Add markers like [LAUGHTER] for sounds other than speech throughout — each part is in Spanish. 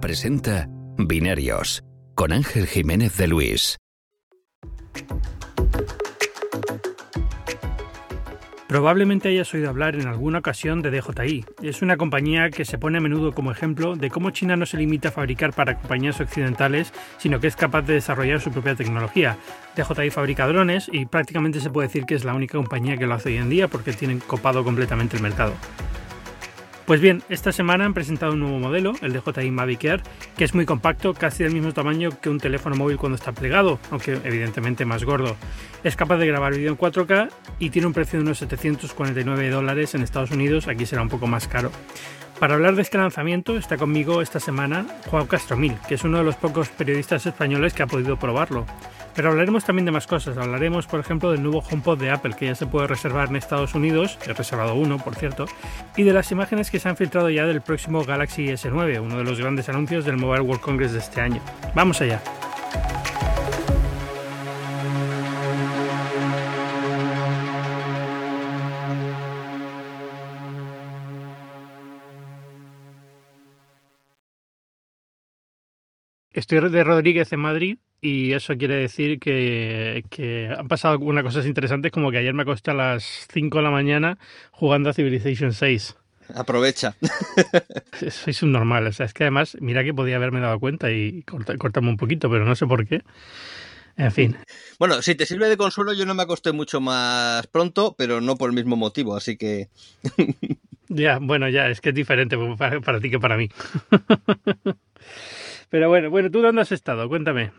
Presenta Binarios con Ángel Jiménez de Luis. Probablemente hayas oído hablar en alguna ocasión de DJI. Es una compañía que se pone a menudo como ejemplo de cómo China no se limita a fabricar para compañías occidentales, sino que es capaz de desarrollar su propia tecnología. DJI fabrica drones y prácticamente se puede decir que es la única compañía que lo hace hoy en día porque tienen copado completamente el mercado. Pues bien, esta semana han presentado un nuevo modelo, el DJI Mavic Air, que es muy compacto, casi del mismo tamaño que un teléfono móvil cuando está plegado, aunque evidentemente más gordo. Es capaz de grabar vídeo en 4K y tiene un precio de unos 749 dólares en Estados Unidos, aquí será un poco más caro. Para hablar de este lanzamiento está conmigo esta semana Juan Castromil, que es uno de los pocos periodistas españoles que ha podido probarlo. Pero hablaremos también de más cosas. Hablaremos, por ejemplo, del nuevo HomePod de Apple que ya se puede reservar en Estados Unidos, he reservado uno, por cierto, y de las imágenes que se han filtrado ya del próximo Galaxy S9, uno de los grandes anuncios del Mobile World Congress de este año. Vamos allá. Estoy de Rodríguez en Madrid y eso quiere decir que, han pasado unas cosas interesantes como que ayer me acosté a las 5 de la mañana jugando a Civilization 6. Aprovecha. [LAUGHS] Soy un normal, o sea, es que además, mira que podía haberme dado cuenta y cortarme un poquito, pero no sé por qué. En fin. Bueno, si te sirve de consuelo, yo no me acosté mucho más pronto, pero no por el mismo motivo, así que... [LAUGHS] ya, bueno, ya, es que es diferente para, para ti que para mí. [LAUGHS] Pero bueno, bueno, ¿tú dónde has estado? Cuéntame.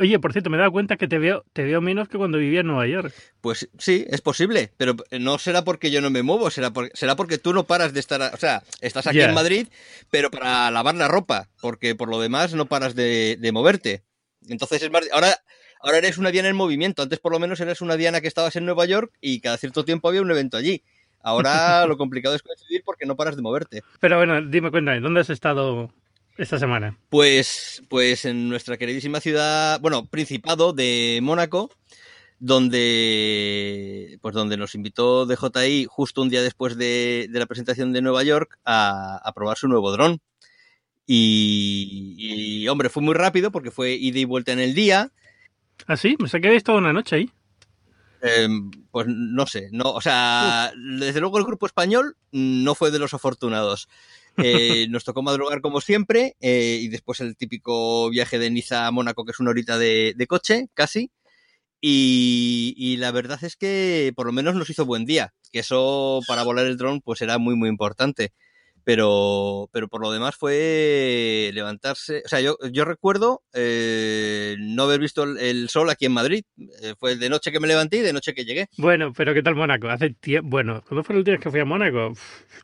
Oye, por cierto, me he dado cuenta que te veo, te veo menos que cuando vivía en Nueva York. Pues sí, es posible, pero no será porque yo no me muevo, será, será porque tú no paras de estar, o sea, estás aquí en Madrid, pero para lavar la ropa, porque por lo demás no paras de, moverte. Entonces es más, ahora, ahora eres una diana en movimiento, antes por lo menos eres una diana que estabas en Nueva York y cada cierto tiempo había un evento allí. Ahora [LAUGHS] lo complicado es coincidir porque no paras de moverte. Pero bueno, dime, cuéntame, ¿dónde has estado esta semana? Pues, pues en nuestra queridísima ciudad, bueno, Principado de Mónaco, donde, pues donde nos invitó DJI justo un día después de, la presentación de Nueva York a, probar su nuevo dron. Y, hombre, fue muy rápido porque fue ida y vuelta en el día. ¿Ah, sí? Me saqué de toda una noche ahí. Em, pues no sé, no, o sea, desde luego el grupo español no fue de los afortunados. Eh, nos tocó madrugar como siempre eh, y después el típico viaje de Niza a Mónaco, que es una horita de, coche, casi. Y, la verdad es que por lo menos nos hizo buen día, que eso para volar el dron pues era muy muy importante pero, pero por lo demás fue levantarse. O sea, yo, yo recuerdo eh, no haber visto el, sol aquí en Madrid. Eh, fue de noche que me levanté y de noche que llegué. Bueno, pero ¿qué tal Mónaco? Hace tiempo. Bueno, ¿cuándo fue el día que fui a Mónaco?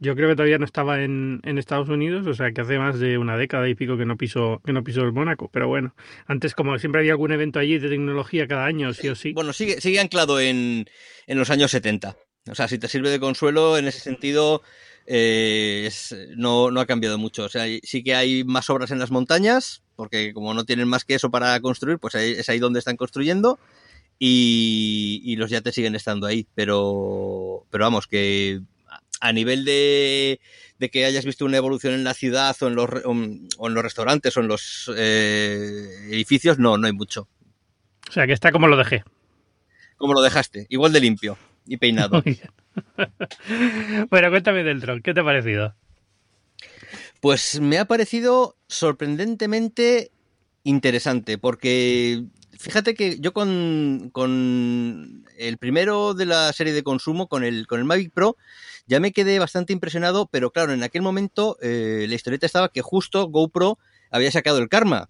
Yo creo que todavía no estaba en, en, Estados Unidos, o sea que hace más de una década y pico que no piso, que no piso el Mónaco. Pero bueno, antes, como siempre había algún evento allí de tecnología cada año, sí o sí. Bueno, sigue, sigue anclado en, en los años 70. O sea, si te sirve de consuelo, en ese sentido, eh, no, no ha cambiado mucho. O sea, sí que hay más obras en las montañas, porque como no tienen más que eso para construir, pues es ahí donde están construyendo. Y, los yates siguen estando ahí. Pero, pero vamos, que a nivel de, de que hayas visto una evolución en la ciudad o en los, o en los restaurantes o en los eh, edificios, no, no hay mucho. O sea, que está como lo dejé. Como lo dejaste, igual de limpio y peinado. [LAUGHS] [LAUGHS] bueno, cuéntame del dron, ¿qué te ha parecido? Pues me ha parecido sorprendentemente interesante, porque fíjate que yo con, el primero de la serie de consumo, con el, con el Mavic Pro, ya me quedé bastante impresionado, pero claro, en aquel momento eh, la historieta estaba que justo GoPro había sacado el karma.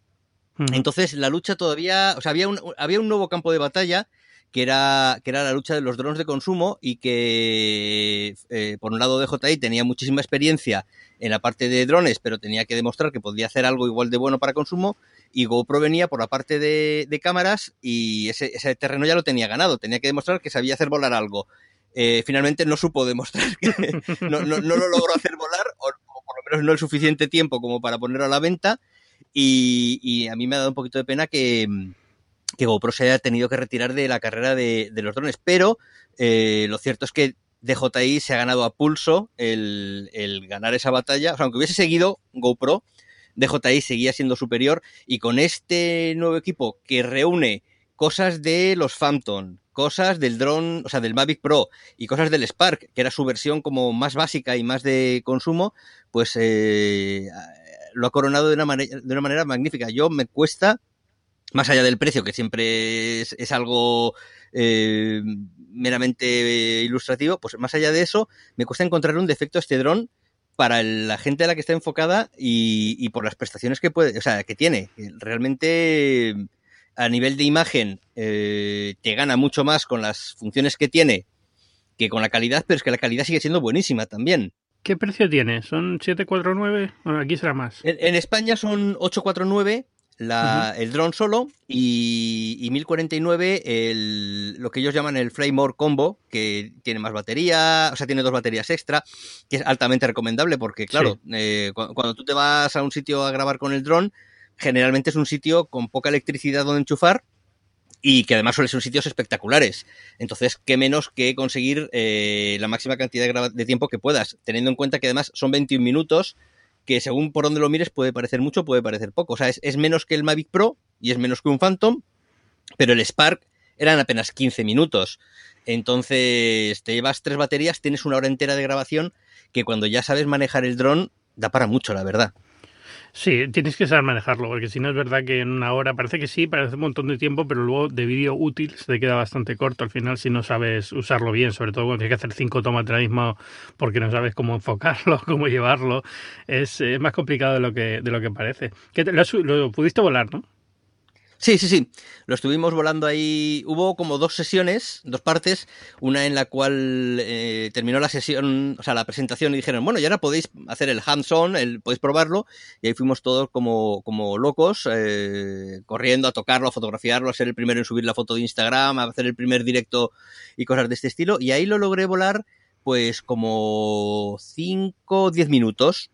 Entonces la lucha todavía, o sea, había un, había un nuevo campo de batalla que era, que era la lucha de los drones de consumo y que, eh, por un lado, DJI tenía muchísima experiencia en la parte de drones, pero tenía que demostrar que podía hacer algo igual de bueno para consumo, y GoPro venía por la parte de, cámaras y ese, ese, terreno ya lo tenía ganado, tenía que demostrar que sabía hacer volar algo. Eh, finalmente no supo demostrar que [LAUGHS] no, no, no, lo logró hacer volar, o, por lo menos no el suficiente tiempo como para ponerlo a la venta, y, y a mí me ha dado un poquito de pena que que GoPro se haya tenido que retirar de la carrera de, los drones, pero eh, lo cierto es que DJI se ha ganado a pulso el, ganar esa batalla, o sea, aunque hubiese seguido GoPro, DJI seguía siendo superior y con este nuevo equipo que reúne cosas de los Phantom, cosas del dron, o sea, del Mavic Pro y cosas del Spark, que era su versión como más básica y más de consumo, pues eh, lo ha coronado de una, de una manera magnífica. Yo me cuesta, más allá del precio, que siempre es, es algo eh, meramente ilustrativo, pues más allá de eso, me cuesta encontrar un defecto a este dron para la gente a la que está enfocada y, y, por las prestaciones que puede, o sea, que tiene. Realmente a nivel de imagen eh, te gana mucho más con las funciones que tiene que con la calidad, pero es que la calidad sigue siendo buenísima también. ¿Qué precio tiene? ¿Son 749? Bueno, aquí será más. En, en España son 849 la, uh -huh. el dron solo y, y 1049 el, lo que ellos llaman el Flamemore Combo, que tiene más batería, o sea, tiene dos baterías extra, que es altamente recomendable porque, claro, sí. eh, cuando, cuando, tú te vas a un sitio a grabar con el dron, generalmente es un sitio con poca electricidad donde enchufar y que además suelen ser sitios espectaculares. Entonces, qué menos que conseguir eh, la máxima cantidad de, de tiempo que puedas, teniendo en cuenta que además son 21 minutos que según por donde lo mires puede parecer mucho, puede parecer poco. O sea, es, es, menos que el Mavic Pro y es menos que un Phantom, pero el Spark eran apenas 15 minutos. Entonces, te llevas tres baterías, tienes una hora entera de grabación que cuando ya sabes manejar el dron da para mucho, la verdad. Sí, tienes que saber manejarlo, porque si no es verdad que en una hora parece que sí, parece un montón de tiempo, pero luego de vídeo útil se te queda bastante corto al final si no sabes usarlo bien, sobre todo cuando tienes que hacer cinco tomas de la misma porque no sabes cómo enfocarlo, [LAUGHS] cómo llevarlo. Es, es más complicado de lo que, de lo que parece. ¿Qué te, lo, lo pudiste volar, ¿no? Sí, sí, sí. Lo estuvimos volando ahí. Hubo como dos sesiones, dos partes. Una en la cual eh, terminó la sesión, o sea, la presentación y dijeron, bueno, ya ahora podéis hacer el hands-on, el, podéis probarlo. Y ahí fuimos todos como, como locos, eh, corriendo a tocarlo, a fotografiarlo, a ser el primero en subir la foto de Instagram, a hacer el primer directo y cosas de este estilo. Y ahí lo logré volar, pues como 5 o 10 minutos.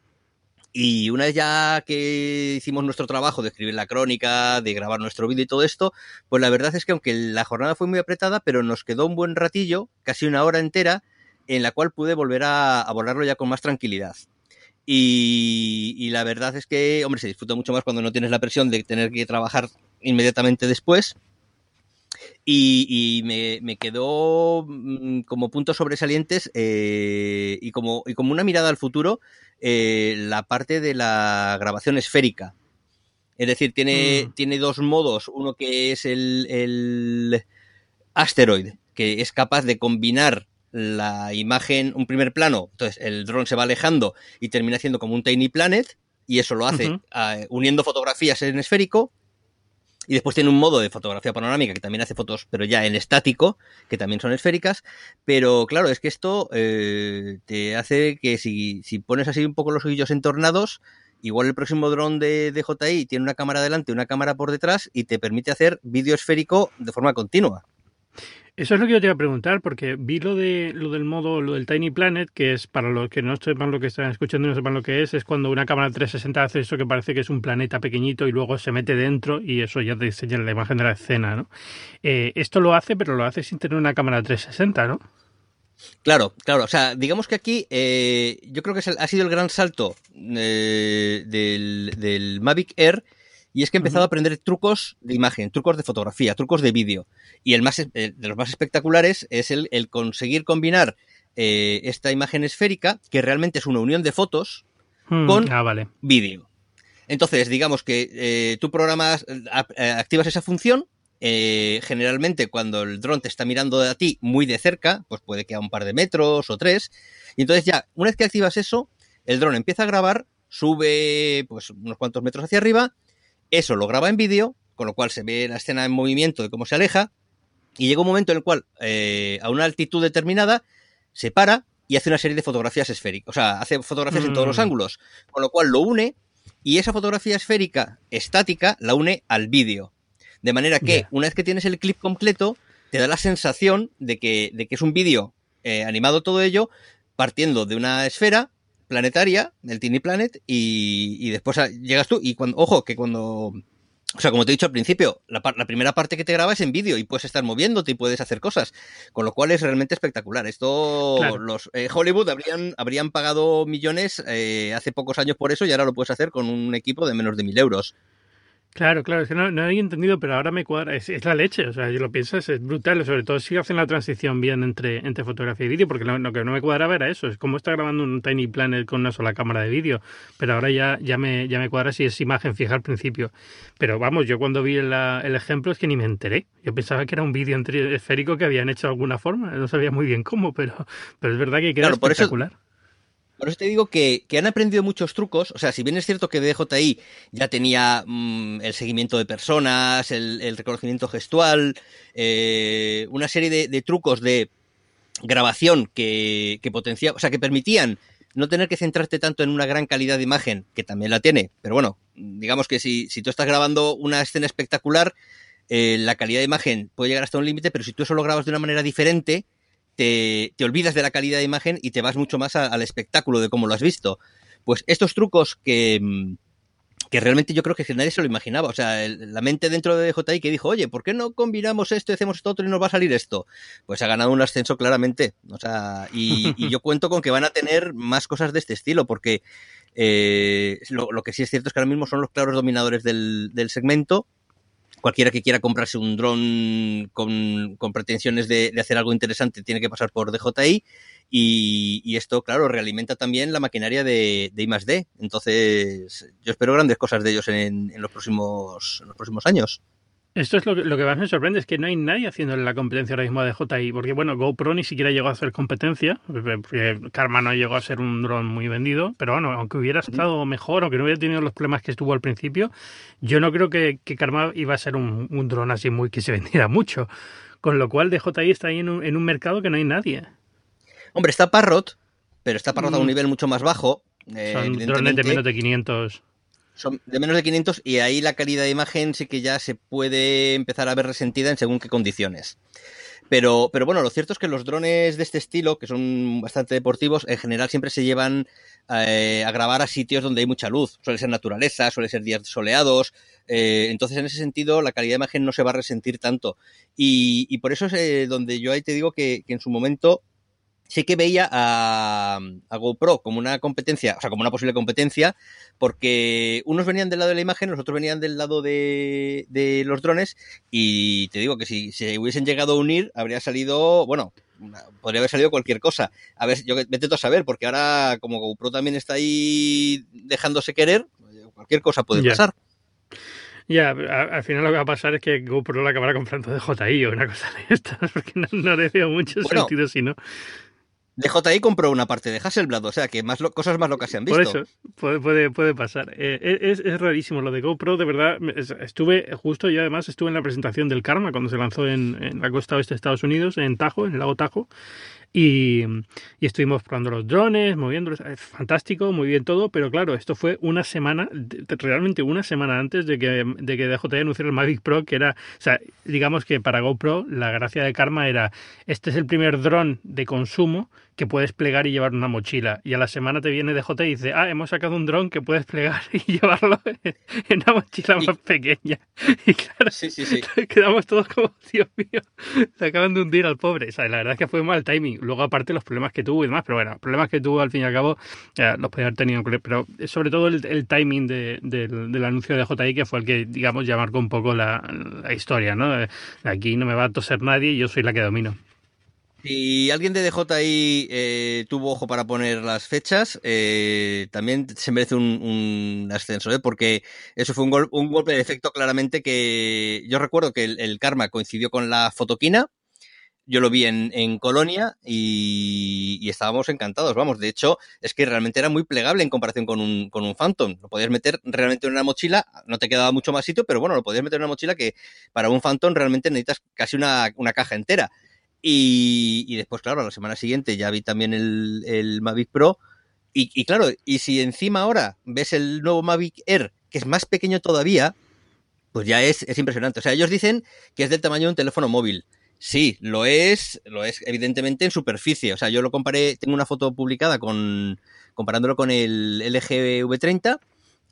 Y una vez ya que hicimos nuestro trabajo de escribir la crónica, de grabar nuestro vídeo y todo esto, pues la verdad es que aunque la jornada fue muy apretada, pero nos quedó un buen ratillo, casi una hora entera, en la cual pude volver a, a volarlo ya con más tranquilidad. Y, y, la verdad es que, hombre, se disfruta mucho más cuando no tienes la presión de tener que trabajar inmediatamente después. Y, y me, me, quedó mm, como puntos sobresalientes eh, y, como, y como una mirada al futuro eh, la parte de la grabación esférica. Es decir, tiene, mm. tiene dos modos. Uno que es el, el asteroid, que es capaz de combinar la imagen, un primer plano, entonces el dron se va alejando y termina haciendo como un tiny planet, y eso lo hace uh -huh. uh, uniendo fotografías en esférico, y después tiene un modo de fotografía panorámica que también hace fotos, pero ya en estático, que también son esféricas. Pero claro, es que esto eh, te hace que si, si, pones así un poco los ojillos entornados, igual el próximo dron de, de JI tiene una cámara delante, una cámara por detrás y te permite hacer vídeo esférico de forma continua. Eso es lo que yo te iba a preguntar, porque vi lo de lo del modo, lo del Tiny Planet, que es para los que no sepan lo que están escuchando y no sepan lo que es, es cuando una cámara 360 hace eso que parece que es un planeta pequeñito y luego se mete dentro y eso ya te enseña la imagen de la escena, ¿no? Eh, esto lo hace, pero lo hace sin tener una cámara 360, ¿no? Claro, claro. O sea, digamos que aquí eh, yo creo que ha sido el gran salto eh, del, del Mavic Air y es que he empezado uh -huh. a aprender trucos de imagen, trucos de fotografía, trucos de vídeo. Y el más el de los más espectaculares es el, el conseguir combinar eh, esta imagen esférica, que realmente es una unión de fotos, mm, con ah, vale. vídeo. Entonces, digamos que eh, tú programas, eh, activas esa función. Eh, generalmente, cuando el dron te está mirando a ti muy de cerca, pues puede que a un par de metros o tres. Y entonces, ya, una vez que activas eso, el dron empieza a grabar, sube pues unos cuantos metros hacia arriba eso lo graba en vídeo, con lo cual se ve la escena en movimiento de cómo se aleja, y llega un momento en el cual, eh, a una altitud determinada, se para y hace una serie de fotografías esféricas. O sea, hace fotografías mm. en todos los ángulos, con lo cual lo une, y esa fotografía esférica estática la une al vídeo. De manera que, yeah. una vez que tienes el clip completo, te da la sensación de que, de que es un vídeo eh, animado todo ello, partiendo de una esfera planetaria, del Tiny Planet, y, y después llegas tú, y cuando, ojo, que cuando o sea, como te he dicho al principio, la, primera parte que te graba es en vídeo y puedes estar moviéndote y puedes hacer cosas, con lo cual es realmente espectacular. Esto, los eh, Hollywood habrían, habrían pagado millones eh, hace pocos años por eso y ahora lo puedes hacer con un equipo de menos de mil euros. Claro, claro, es que no, no había entendido, pero ahora me cuadra. Es, la leche, o sea, yo lo pienso, es, brutal, sobre todo si hacen la transición bien entre, entre fotografía y vídeo, porque lo, que no me cuadraba era eso, es como está grabando un Tiny Planet con una sola cámara de vídeo, pero ahora ya, ya, me, ya me cuadra si es imagen fija al principio. Pero vamos, yo cuando vi el, el ejemplo es que ni me enteré. Yo pensaba que era un vídeo esférico que habían hecho de alguna forma, no sabía muy bien cómo, pero, pero es verdad que queda espectacular. Por eso te digo que, han aprendido muchos trucos. O sea, si bien es cierto que DJI ya tenía mm, el seguimiento de personas, el, reconocimiento gestual, eh, una serie de, trucos de grabación que, que o sea, que permitían no tener que centrarte tanto en una gran calidad de imagen, que también la tiene, pero bueno, digamos que si, si tú estás grabando una escena espectacular, eh, la calidad de imagen puede llegar hasta un límite, pero si tú eso lo grabas de una manera diferente, te, olvidas de la calidad de imagen y te vas mucho más al espectáculo de cómo lo has visto. Pues estos trucos que, mm, que realmente yo creo que nadie se lo imaginaba. O sea, la mente dentro de DJI que dijo, oye, ¿por qué no combinamos esto y hacemos esto otro y nos va a salir esto? Pues ha ganado un ascenso claramente. O sea, y, [LAUGHS] yo cuento con que van a tener más cosas de este estilo, porque eh, lo, que sí es cierto es que ahora mismo son los claros dominadores del, del segmento cualquiera que quiera comprarse un dron con, pretensiones de, hacer algo interesante tiene que pasar por DJI y, esto, claro, realimenta también la maquinaria de, de I+.D. Entonces, yo espero grandes cosas de ellos en, los, próximos, en los próximos años. Esto es lo que, lo que más me sorprende, es que no hay nadie haciendo la competencia ahora mismo de JI, porque bueno, GoPro ni siquiera llegó a hacer competencia, porque Karma no llegó a ser un dron muy vendido, pero bueno, aunque hubiera estado mejor, aunque no hubiera tenido los problemas que estuvo al principio, yo no creo que, que Karma iba a ser un, un dron así muy que se [LAUGHS] vendiera mucho, con lo cual DJI está ahí en un, en un mercado que no hay nadie. Hombre, está Parrot, pero está Parrot a un mm. nivel mucho más bajo. Eh, Son drones de menos de 500 son de menos de 500 y ahí la calidad de imagen sí que ya se puede empezar a ver resentida en según qué condiciones. Pero, pero bueno, lo cierto es que los drones de este estilo, que son bastante deportivos, en general siempre se llevan eh, a grabar a sitios donde hay mucha luz. Suele ser naturaleza, suele ser días soleados. Eh, entonces, en ese sentido, la calidad de imagen no se va a resentir tanto. Y, por eso es eh, donde yo ahí te digo que en su momento sí que veía a, GoPro como una competencia, o sea, como una posible competencia, porque unos venían del lado de la imagen, los otros venían del lado de, los drones, y te digo que si se hubiesen llegado a unir, habría salido, bueno, podría haber salido cualquier cosa. A ver, yo tú a saber, porque ahora, como GoPro también está ahí dejándose querer, cualquier cosa puede pasar. Ya, al final lo que va a pasar es que GoPro la acabará comprando de JI o una cosa de estas, [LAUGHS] porque no, le veo mucho sentido si no. DJI compró una parte de Hasselblad, o sea que más cosas más locas se han visto. Por eso, puede, puede, puede pasar. Eh, es, es, rarísimo lo de GoPro, de verdad. Estuve justo, y además estuve en la presentación del Karma cuando se lanzó en, en la costa oeste de Estados Unidos, en Tajo, en el lago Tajo. Y, estuvimos probando los drones, moviéndolos, es fantástico, muy bien todo, pero claro, esto fue una semana, realmente una semana antes de que, de que anunciara el Mavic Pro, que era, o sea, digamos que para GoPro la gracia de Karma era, este es el primer dron de consumo que puedes plegar y llevar una mochila. Y a la semana te viene DJI y dice, ah, hemos sacado un dron que puedes plegar [LAUGHS] y llevarlo en una mochila más pequeña. [LAUGHS] Y claro, sí, sí, sí. [LAUGHS] quedamos todos como, Dios mío, se acaban de hundir al pobre. O sea, la verdad es que fue mal timing. Luego, aparte, los problemas que tuvo y demás, pero bueno, problemas que tuvo al fin y al cabo, los podía haber tenido. Pero sobre todo el, timing del, anuncio de DJI, que fue el que, digamos, ya marcó un poco la, la historia, ¿no? Aquí no me va a toser nadie y yo soy la que domino. Si alguien de DJI eh, tuvo ojo para poner las fechas, eh, también se merece un, ascenso, ¿eh? porque eso fue un, golpe de efecto claramente que yo recuerdo que el, Karma coincidió con la fotoquina, yo lo vi en, Colonia y, estábamos encantados, vamos, de hecho es que realmente era muy plegable en comparación con un, con un Phantom, lo podías meter realmente en una mochila, no te quedaba mucho más sitio, pero bueno, lo podías meter en una mochila que para un Phantom realmente necesitas casi una, una caja entera. Y, después, claro, la semana siguiente ya vi también el, el Mavic Pro. Y, claro, y si encima ahora ves el nuevo Mavic Air, que es más pequeño todavía, pues ya es, es impresionante. O sea, ellos dicen que es del tamaño de un teléfono móvil. Sí, lo es, lo es evidentemente en superficie. O sea, yo lo comparé, tengo una foto publicada con comparándolo con el LG V30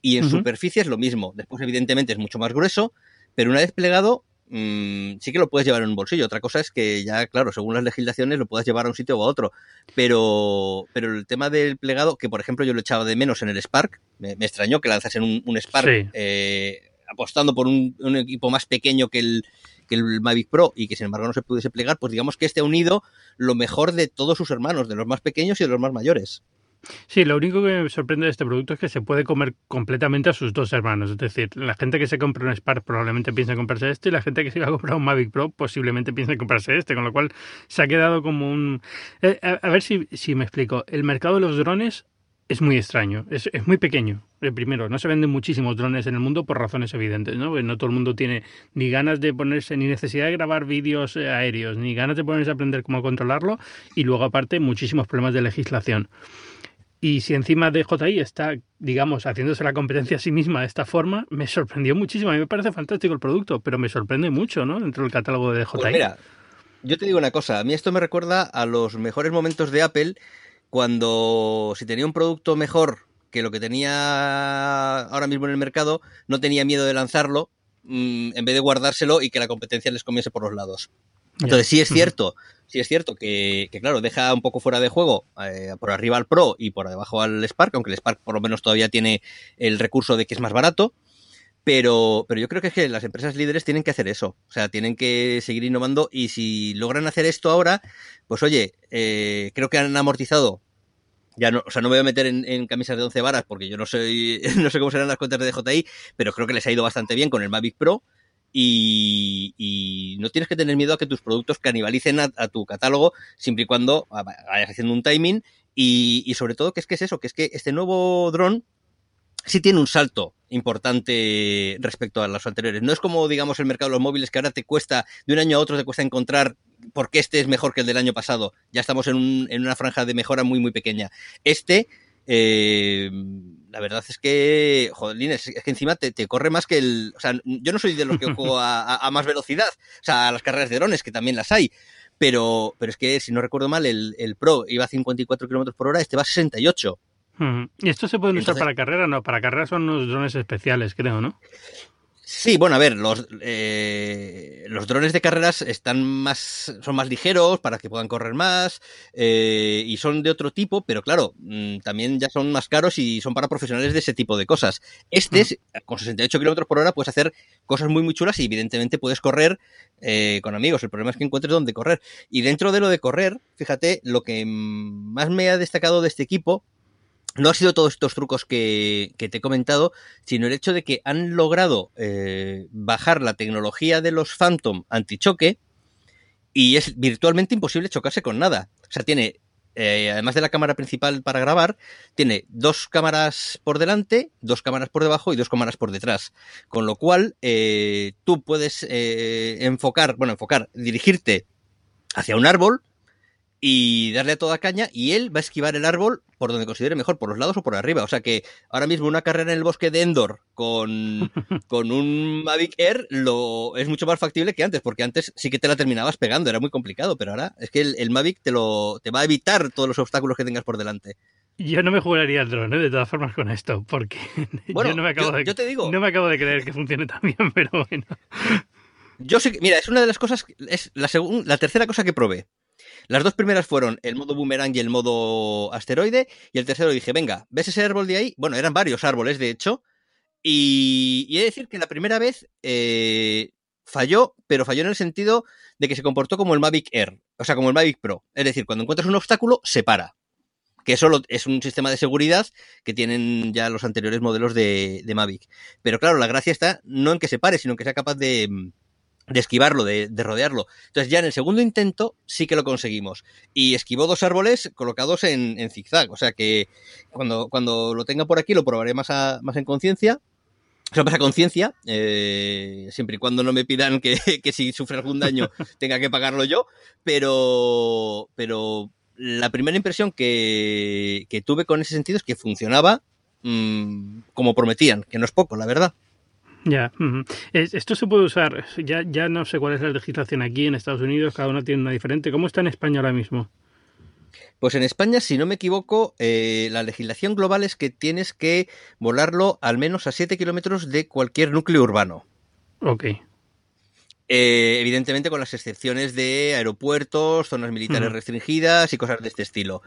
y en superficie es lo mismo. Después, evidentemente, es mucho más grueso, pero una vez plegado, mmm, sí que lo puedes llevar en un bolsillo. Otra cosa es que ya, claro, según las legislaciones, lo puedas llevar a un sitio o a otro. Pero, pero el tema del plegado, que por ejemplo yo lo echaba de menos en el Spark, me, me extrañó que lanzasen un, un Spark Sí. eh, apostando por un, un equipo más pequeño que el, que el Mavic Pro y que sin embargo no se pudiese plegar, pues digamos que este ha unido lo mejor de todos sus hermanos, de los más pequeños y de los más mayores. Sí, lo único que me sorprende de este producto es que se puede comer completamente a sus dos hermanos. Es decir, la gente que se compra un Spark probablemente piensa en comprarse este y la gente que se va a comprar un Mavic Pro posiblemente piensa en comprarse este, con lo cual se ha quedado como un... Eh, a, ver si, si me explico. El mercado de los drones es muy extraño, es, es muy pequeño. El primero, no se venden muchísimos drones en el mundo por razones evidentes, ¿no? No todo el mundo tiene ni ganas de ponerse, ni necesidad de grabar vídeos eh, aéreos, ni ganas de ponerse a aprender cómo controlarlo, y luego aparte muchísimos problemas de legislación. Y si encima de JI está, digamos, haciéndose la competencia a sí misma de esta forma, me sorprendió muchísimo. A mí me parece fantástico el producto, pero me sorprende mucho, ¿no? Dentro del catálogo de DJI. Pues mira, yo te digo una cosa, a mí esto me recuerda a los mejores momentos de Apple cuando si tenía un producto mejor que lo que tenía ahora mismo en el mercado, no tenía miedo de lanzarlo mmm, en vez de guardárselo y que la competencia les comiese por los lados. Entonces sí es cierto, sí es cierto que, que claro, deja un poco fuera de juego eh, por arriba al Pro y por debajo al Spark, aunque el Spark por lo menos todavía tiene el recurso de que es más barato. Pero, pero yo creo que, es que las empresas líderes tienen que hacer eso. O sea, tienen que seguir innovando y si logran hacer esto ahora, pues oye, eh, creo que han amortizado. Ya no, o sea, no me voy a meter en, en, camisas de 11 varas porque yo no soy, [LAUGHS] no sé cómo serán las cuentas de DJI, pero creo que les ha ido bastante bien con el Mavic Pro. Y, y no tienes que tener miedo a que tus productos canibalicen a, tu catálogo siempre y cuando vayas haciendo un timing. Y, sobre todo, que es que es eso, que es que este nuevo dron sí tiene un salto importante respecto a los anteriores. No es como, digamos, el mercado de los móviles que ahora te cuesta, de un año a otro te cuesta encontrar por qué este es mejor que el del año pasado. Ya estamos en, en una franja de mejora muy, muy pequeña. Este, eh, la verdad es que, joder, es, es que encima te, te, corre más que el... O sea, yo no soy de los que [LAUGHS] juego a, a, a, más velocidad, o sea, a las carreras de drones, que también las hay. Pero, pero es que, si no recuerdo mal, el, el Pro iba a 54 km por hora, este va a 68. ¿Y esto se puede usar Entonces, para carrera? No, para carrera son unos drones especiales, creo, ¿no? Sí, bueno, a ver, los, eh, los drones de carreras están más, son más ligeros para que puedan correr más eh, y son de otro tipo, pero claro, mmm, también ya son más caros y son para profesionales de ese tipo de cosas. Este, mm. con 68 kilómetros por hora, puedes hacer cosas muy, muy chulas y evidentemente puedes correr eh, con amigos. El problema es que encuentres dónde correr. Y dentro de lo de correr, fíjate, lo que más me ha destacado de este equipo no ha sido todos estos trucos que, te he comentado, sino el hecho de que han logrado eh, bajar la tecnología de los Phantom antichoque y es virtualmente imposible chocarse con nada. O sea, tiene, eh, además de la cámara principal para grabar, tiene dos cámaras por delante, dos cámaras por debajo y dos cámaras por detrás. Con lo cual, eh, tú puedes eh, enfocar, bueno, enfocar, dirigirte hacia un árbol y darle a toda caña y él va a esquivar el árbol por donde considere mejor, por los lados o por arriba. O sea que ahora mismo una carrera en el bosque de Endor con, [LAUGHS] con un Mavic Air lo, es mucho más factible que antes, porque antes sí que te la terminabas pegando, era muy complicado, pero ahora es que el, el Mavic te, lo, te va a evitar todos los obstáculos que tengas por delante. Yo no me jugaría el drone, ¿eh? de todas formas, con esto, porque [LAUGHS] bueno, yo, no me acabo yo, de, yo te digo. no me acabo de creer que funcione tan bien, [LAUGHS] pero bueno. Yo sé que, mira, es una de las cosas, es la, la tercera cosa que probé. Las dos primeras fueron el modo boomerang y el modo asteroide. Y el tercero dije, venga, ¿ves ese árbol de ahí? Bueno, eran varios árboles, de hecho. Y, y he de decir que la primera vez eh, falló, pero falló en el sentido de que se comportó como el Mavic Air, o sea, como el Mavic Pro. Es decir, cuando encuentras un obstáculo, se para. Que eso es un sistema de seguridad que tienen ya los anteriores modelos de, de Mavic. Pero claro, la gracia está no en que se pare, sino en que sea capaz de de esquivarlo, de, de, rodearlo. Entonces ya en el segundo intento sí que lo conseguimos. Y esquivó dos árboles colocados en, en zigzag. O sea que cuando, cuando lo tenga por aquí lo probaré más, a, más en conciencia. O sea, más a conciencia, eh, siempre y cuando no me pidan que, [LAUGHS] que, si sufre algún daño [LAUGHS] tenga que pagarlo yo, pero, pero la primera impresión que, que tuve con ese sentido es que funcionaba mmm, como prometían, que no es poco, la verdad. Ya, esto se puede usar, ya, ya no sé cuál es la legislación aquí en Estados Unidos, cada uno tiene una diferente. ¿Cómo está en España ahora mismo? Pues en España, si no me equivoco, eh, la legislación global es que tienes que volarlo al menos a 7 kilómetros de cualquier núcleo urbano. Ok. Eh, evidentemente con las excepciones de aeropuertos, zonas militares restringidas y cosas de este estilo.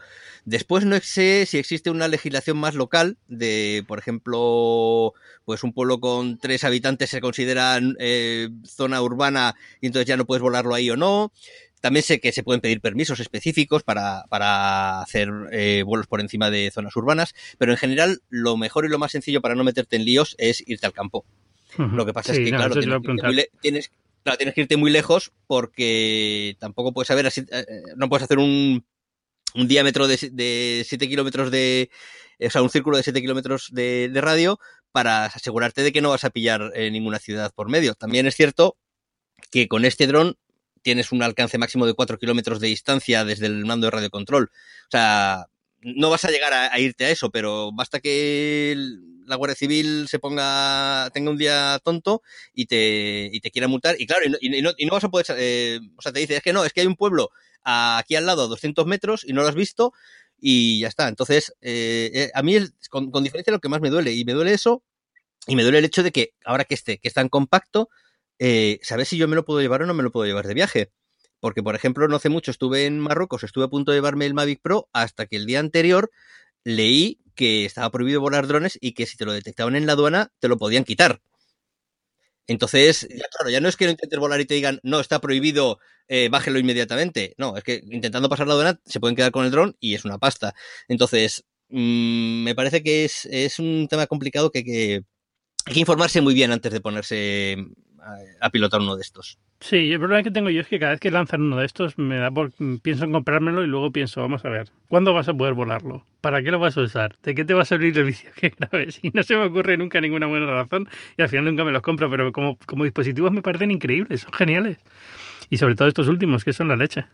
Después no sé si existe una legislación más local de, por ejemplo, pues un pueblo con tres habitantes se considera eh, zona urbana y entonces ya no puedes volarlo ahí o no. También sé que se pueden pedir permisos específicos para, para hacer eh, vuelos por encima de zonas urbanas, pero en general lo mejor y lo más sencillo para no meterte en líos es irte al campo. Lo que pasa Sí, es que, no, claro, tienes, tienes- claro, tienes que irte muy lejos porque tampoco puedes saber, así, eh, no puedes hacer un, un diámetro de, de 7 kilómetros de, o sea, un círculo de 7 kilómetros de, radio para asegurarte de que no vas a pillar eh, ninguna ciudad por medio. También es cierto que con este dron tienes un alcance máximo de 4 kilómetros de distancia desde el mando de radiocontrol. O sea, no vas a llegar a, a irte a eso, pero basta que la Guardia Civil se ponga, tenga un día tonto y te, y te quiera multar. Y claro, y no, y no, y no vas a poder, eh, o sea, te dice, es que no, es que hay un pueblo aquí al lado a 200 metros y no lo has visto y ya está. Entonces, eh, eh, a mí, es, con, diferencia, lo que más me duele, y me duele eso, y me duele el hecho de que ahora que esté, que es tan compacto, eh, ¿sabes si yo me lo puedo llevar o no me lo puedo llevar de viaje? Porque, por ejemplo, no hace mucho estuve en Marruecos, estuve a punto de llevarme el Mavic Pro hasta que el día anterior leí que estaba prohibido volar drones y que si te lo detectaban en la aduana te lo podían quitar. Entonces, ya, claro, ya no es que lo intentes volar y te digan, no, está prohibido, eh, bájelo inmediatamente. No, es que intentando pasar la aduana se pueden quedar con el dron y es una pasta. Entonces, mmm, me parece que es, es, un tema complicado que, que hay que informarse muy bien antes de ponerse a, a pilotar uno de estos. Sí, el problema que tengo yo es que cada vez que lanzan uno de estos me da por pienso en comprármelo y luego pienso, vamos a ver, ¿cuándo vas a poder volarlo? ¿Para qué lo vas a usar? ¿De qué te va a servir el vicio que [LAUGHS] grabes? Y no se me ocurre nunca ninguna buena razón y al final nunca me los compro, pero como, como dispositivos me parecen increíbles, son geniales. Y sobre todo estos últimos, que son la leche.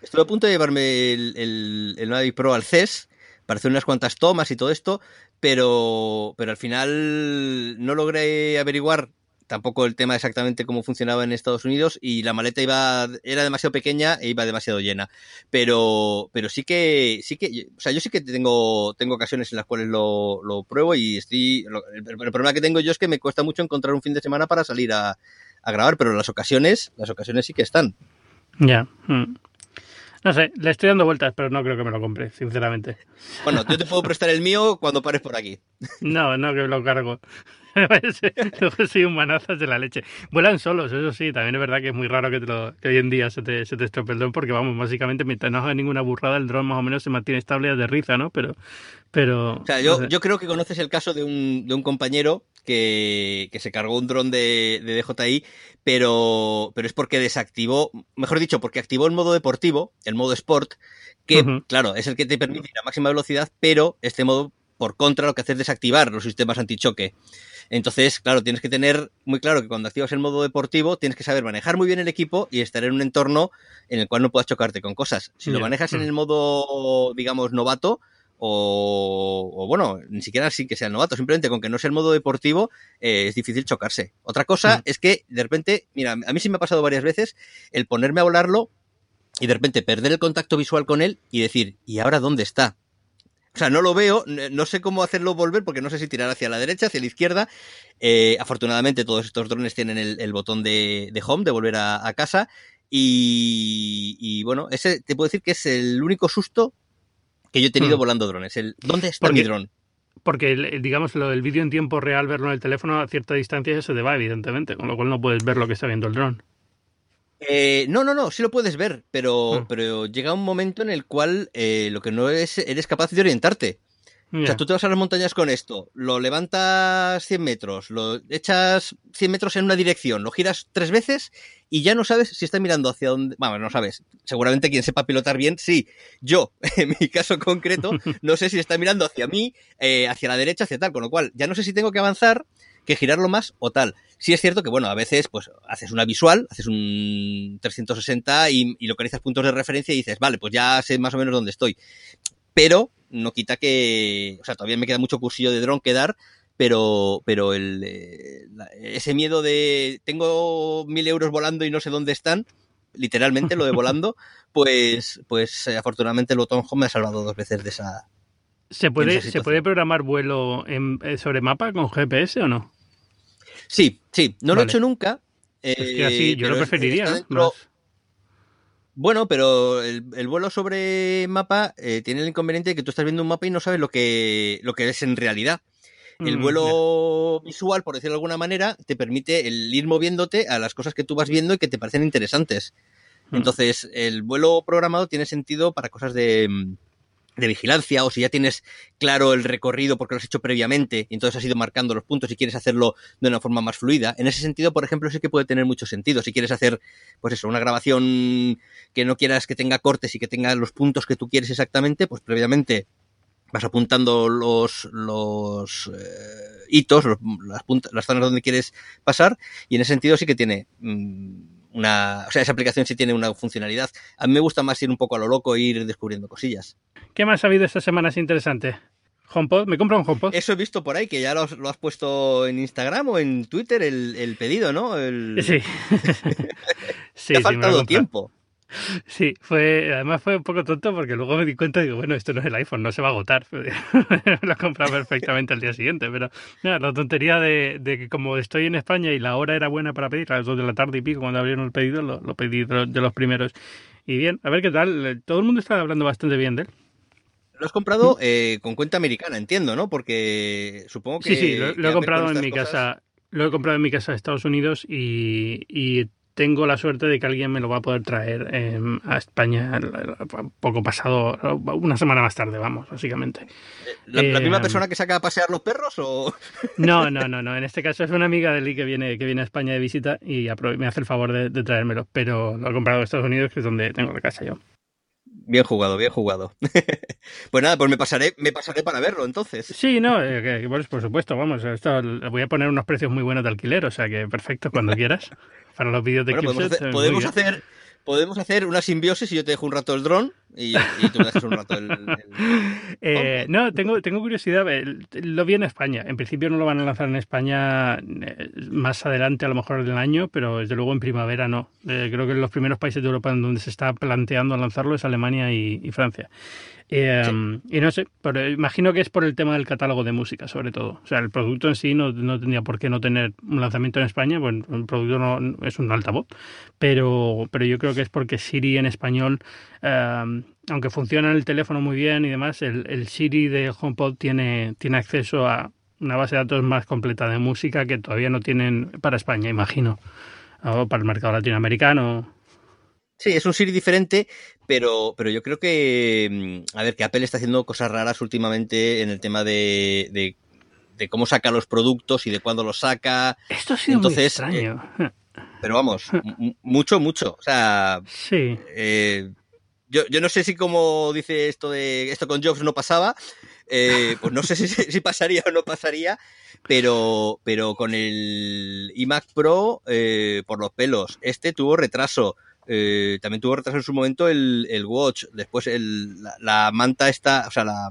Estuve a punto de llevarme el, el, el Mavic Pro al CES para hacer unas cuantas tomas y todo esto, pero, pero al final no logré averiguar tampoco el tema exactamente cómo funcionaba en Estados Unidos y la maleta iba era demasiado pequeña e iba demasiado llena pero pero sí que sí que o sea yo sí que tengo tengo ocasiones en las cuales lo, lo pruebo y estoy lo, el, el, problema que tengo yo es que me cuesta mucho encontrar un fin de semana para salir a, a grabar pero las ocasiones las ocasiones sí que están ya mm. No sé, le estoy dando vueltas, pero no creo que me lo compre, sinceramente. Bueno, yo te puedo prestar el mío cuando pares por aquí. [LAUGHS] No, no, que lo cargo. [LAUGHS] soy un manazas de la leche. Vuelan solos, eso sí, también es verdad que es muy raro que, te lo, que hoy en día se te, se te estropee el dron, porque vamos, básicamente mientras no haga ninguna burrada, el dron más o menos se mantiene estable de risa, ¿no? Pero. pero o sea, yo, creo que conoces el caso de un, de un compañero que, que, se cargó un dron de, de, DJI, pero, pero es porque desactivó, mejor dicho, porque activó el modo deportivo, el modo sport, que, uh -huh. claro, es el que te permite ir a máxima velocidad, pero este modo, por contra, lo que hace es desactivar los sistemas antichoque. Entonces, claro, tienes que tener muy claro que cuando activas el modo deportivo tienes que saber manejar muy bien el equipo y estar en un entorno en el cual no puedas chocarte con cosas. Si lo manejas en el modo, digamos, novato, o, o, bueno, ni siquiera sin que sea novato, simplemente con que no sea el modo deportivo, eh, es difícil chocarse. Otra cosa mm. es que de repente, mira, a mí sí me ha pasado varias veces el ponerme a volarlo y de repente perder el contacto visual con él y decir, ¿y ahora dónde está? O sea, no lo veo, no sé cómo hacerlo volver porque no sé si tirar hacia la derecha, hacia la izquierda. Eh, afortunadamente todos estos drones tienen el, el botón de, de, home, de volver a, a casa. Y, y, bueno, ese te puedo decir que es el único susto que yo he tenido mm. volando drones. El, ¿Dónde está porque, mi dron? Porque, digamos, lo del vídeo en tiempo real, verlo en el teléfono a cierta distancia, eso te va, evidentemente, con lo cual no puedes ver lo que está viendo el dron. Eh, no, no, no, sí lo puedes ver, pero, mm. pero llega un momento en el cual eh, lo que no es, eres capaz de orientarte. Yeah. O sea, tú te vas a las montañas con esto, lo levantas 100 metros, lo echas 100 metros en una dirección, lo giras tres veces y ya no sabes si está mirando hacia dónde. Vamos, no sabes. Seguramente quien sepa pilotar bien, sí. Yo, [LAUGHS] en mi caso concreto, [LAUGHS] no sé si está mirando hacia mí, eh, hacia la derecha, hacia tal, con lo cual ya no sé si tengo que avanzar, que girarlo más o tal. Sí es cierto que, bueno, a veces pues haces una visual, haces un 360 y, y localizas puntos de referencia y dices, vale, pues ya sé más o menos dónde estoy. Pero no quita que, o sea, todavía me queda mucho cursillo de dron que dar, pero, pero el, eh, ese miedo de tengo mil euros volando y no sé dónde están, literalmente lo de volando, [LAUGHS] pues, pues eh, afortunadamente el botón home me ha salvado dos veces de esa. ¿Se puede, ¿se puede programar vuelo en, eh, sobre mapa con GPS o no? Sí, sí, no lo he hecho nunca. es que así, yo lo preferiría. Bueno, pero el, vuelo sobre mapa tiene el inconveniente de que tú estás viendo un mapa y no sabes lo que, lo que es en realidad. El mm, vuelo visual, por decirlo de alguna manera, te permite el ir moviéndote a las cosas que tú vas viendo y que te parecen interesantes. Mm. Entonces, el vuelo programado tiene sentido para cosas de, de vigilancia o si ya tienes claro el recorrido porque lo has hecho previamente y entonces has ido marcando los puntos y quieres hacerlo de una forma más fluida. En ese sentido, por ejemplo, sí que puede tener mucho sentido. Si quieres hacer, pues eso, una grabación que no quieras que tenga cortes y que tenga los puntos que tú quieres exactamente, pues previamente vas apuntando los, los eh, hitos, las, las zonas donde quieres pasar, y en ese sentido sí que tiene mm, una. O sea, esa aplicación sí tiene una funcionalidad. A mí me gusta más ir un poco a lo loco e ir descubriendo cosillas. ¿Qué más ha habido esta semana es interesante? HomePod, me compro un HomePod. Eso he visto por ahí, que ya lo, has puesto en Instagram o en Twitter el, pedido, ¿no? Sí. [LAUGHS] [LAUGHS] sí. Te ha faltado tiempo. Sí, fue, además fue un poco tonto porque luego me di cuenta y digo, bueno, esto no es el iPhone, no se va a agotar. [LAUGHS] lo he comprado perfectamente al día siguiente, pero la tontería de, que como estoy en España y la hora era buena para pedir, a las 2 de la tarde y pico cuando abrieron el pedido, lo, pedí de los primeros. Y bien, a ver qué tal, todo el mundo está hablando bastante bien de él. Lo has comprado eh, con cuenta americana, entiendo, ¿no? Porque supongo que... Sí, sí, lo, he comprado en mi casa. Lo he comprado en mi casa de Estados Unidos y, y tengo la suerte de que alguien me lo va a poder traer em, a España poco pasado, una semana más tarde, vamos, básicamente. ¿La, misma em, persona que saca a pasear los perros o...? [LAUGHS] No, no, no, no. En este caso es una amiga de Lee que viene, que viene a España de visita y me hace el favor de, de traérmelo, pero lo he comprado en Estados Unidos, que es donde tengo la casa yo. Bien jugado, bien jugado. [LAUGHS] pues nada, pues me pasaré, me pasaré para verlo entonces. Sí, no, eh, por supuesto, vamos, esto, voy a poner unos precios muy buenos de alquiler, o sea que perfecto, cuando [LAUGHS] quieras, para los vídeos de bueno, podemos hacer, podemos hacer una simbiosis y yo te dejo un rato el dron y, tú dejas un rato el. [LAUGHS] Eh, no, tengo, tengo curiosidad. Lo vi en España. En principio no lo van a lanzar en España eh, más adelante, a lo mejor del año, pero desde luego en primavera no. Eh, creo que los primeros países de Europa en donde se está planteando lanzarlo es Alemania y Francia. Em, y no sé, pero imagino que es por el tema del catálogo de música, sobre todo. O sea, el producto en sí no, no tendría por qué no tener un lanzamiento en España, pues el producto no, es un altavoz, pero, pero yo creo que es porque Siri en español, aunque funciona el teléfono muy bien y demás, el, el Siri de HomePod tiene, tiene acceso a una base de datos más completa de música que todavía no tienen para España, imagino, o para el mercado latinoamericano Sí, es un Siri diferente, pero, pero yo creo que, mm, a ver, que Apple está haciendo cosas raras últimamente en el tema de, de, cómo saca los productos y de cuándo los saca. Esto ha sido muy extraño. Eh, pero vamos, [LAUGHS] mucho, mucho. O sea, sí. Eh, yo, yo no sé si como dice esto de esto con Jobs no pasaba, eh, pues no sé si, [LAUGHS] pasaría o no pasaría, pero, pero con el iMac Pro por los pelos, este tuvo retraso. Eh, también tuvo retraso en su momento el, el Watch. Después el, la, manta está, o sea, la,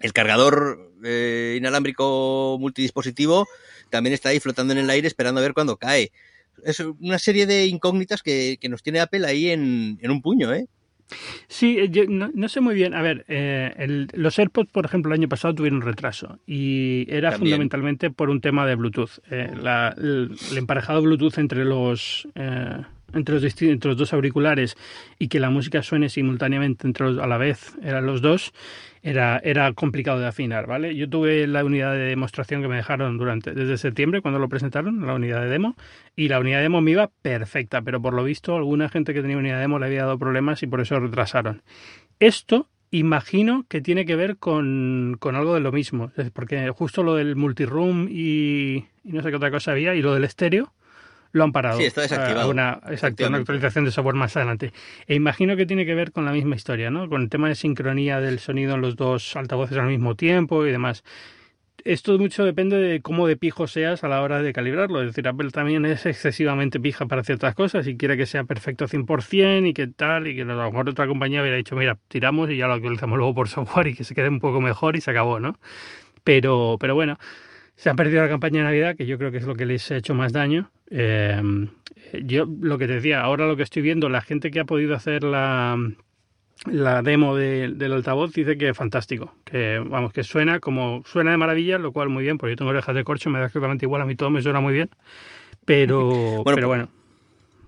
el cargador eh, inalámbrico multidispositivo también está ahí flotando en el aire esperando a ver cuándo cae. Es una serie de incógnitas que, que nos tiene Apple ahí en, en un puño, ¿eh? Sí, eh, yo no, sé muy bien. A ver, eh, los AirPods, por ejemplo, el año pasado tuvieron retraso y era fundamentalmente por un tema de Bluetooth. Eh, la, el, emparejado Bluetooth entre los entre los, los dos auriculares y que la música suene simultáneamente entre a la vez eran los dos era, era complicado de afinar, ¿vale? Yo tuve la unidad de demostración que me dejaron durante desde septiembre cuando lo presentaron, la unidad de demo, y la unidad de demo me iba perfecta, pero por lo visto alguna gente que tenía unidad de demo le había dado problemas y por eso retrasaron. Esto imagino que tiene que ver con, con algo de lo mismo, porque justo lo del multiroom y, y no sé qué otra cosa había, y lo del estéreo, lo han parado. Sí, está desactivado. Una, exacto, una actualización de software más adelante. E imagino que tiene que ver con la misma historia, ¿no? Con el tema de sincronía del sonido en los dos altavoces al mismo tiempo y demás. Esto mucho depende de cómo de pijo seas a la hora de calibrarlo. Es decir, Apple también es excesivamente pija para ciertas cosas y quiere que sea perfecto 100% y que tal, y que a lo mejor otra compañía hubiera dicho, mira, tiramos y ya lo actualizamos luego por software y que se quede un poco mejor y se acabó, ¿no? Pero, pero bueno, se han perdido la campaña de Navidad, que yo creo que es lo que les ha hecho más daño, Eh, yo lo que te decía, ahora lo que estoy viendo, la gente que ha podido hacer la, la demo del altavoz dice que es fantástico, que vamos, que suena como suena de maravilla, lo cual muy bien, porque yo tengo orejas de corcho, me da exactamente igual, a mí todo me suena muy bien, pero [LAUGHS] bueno, pero pues bueno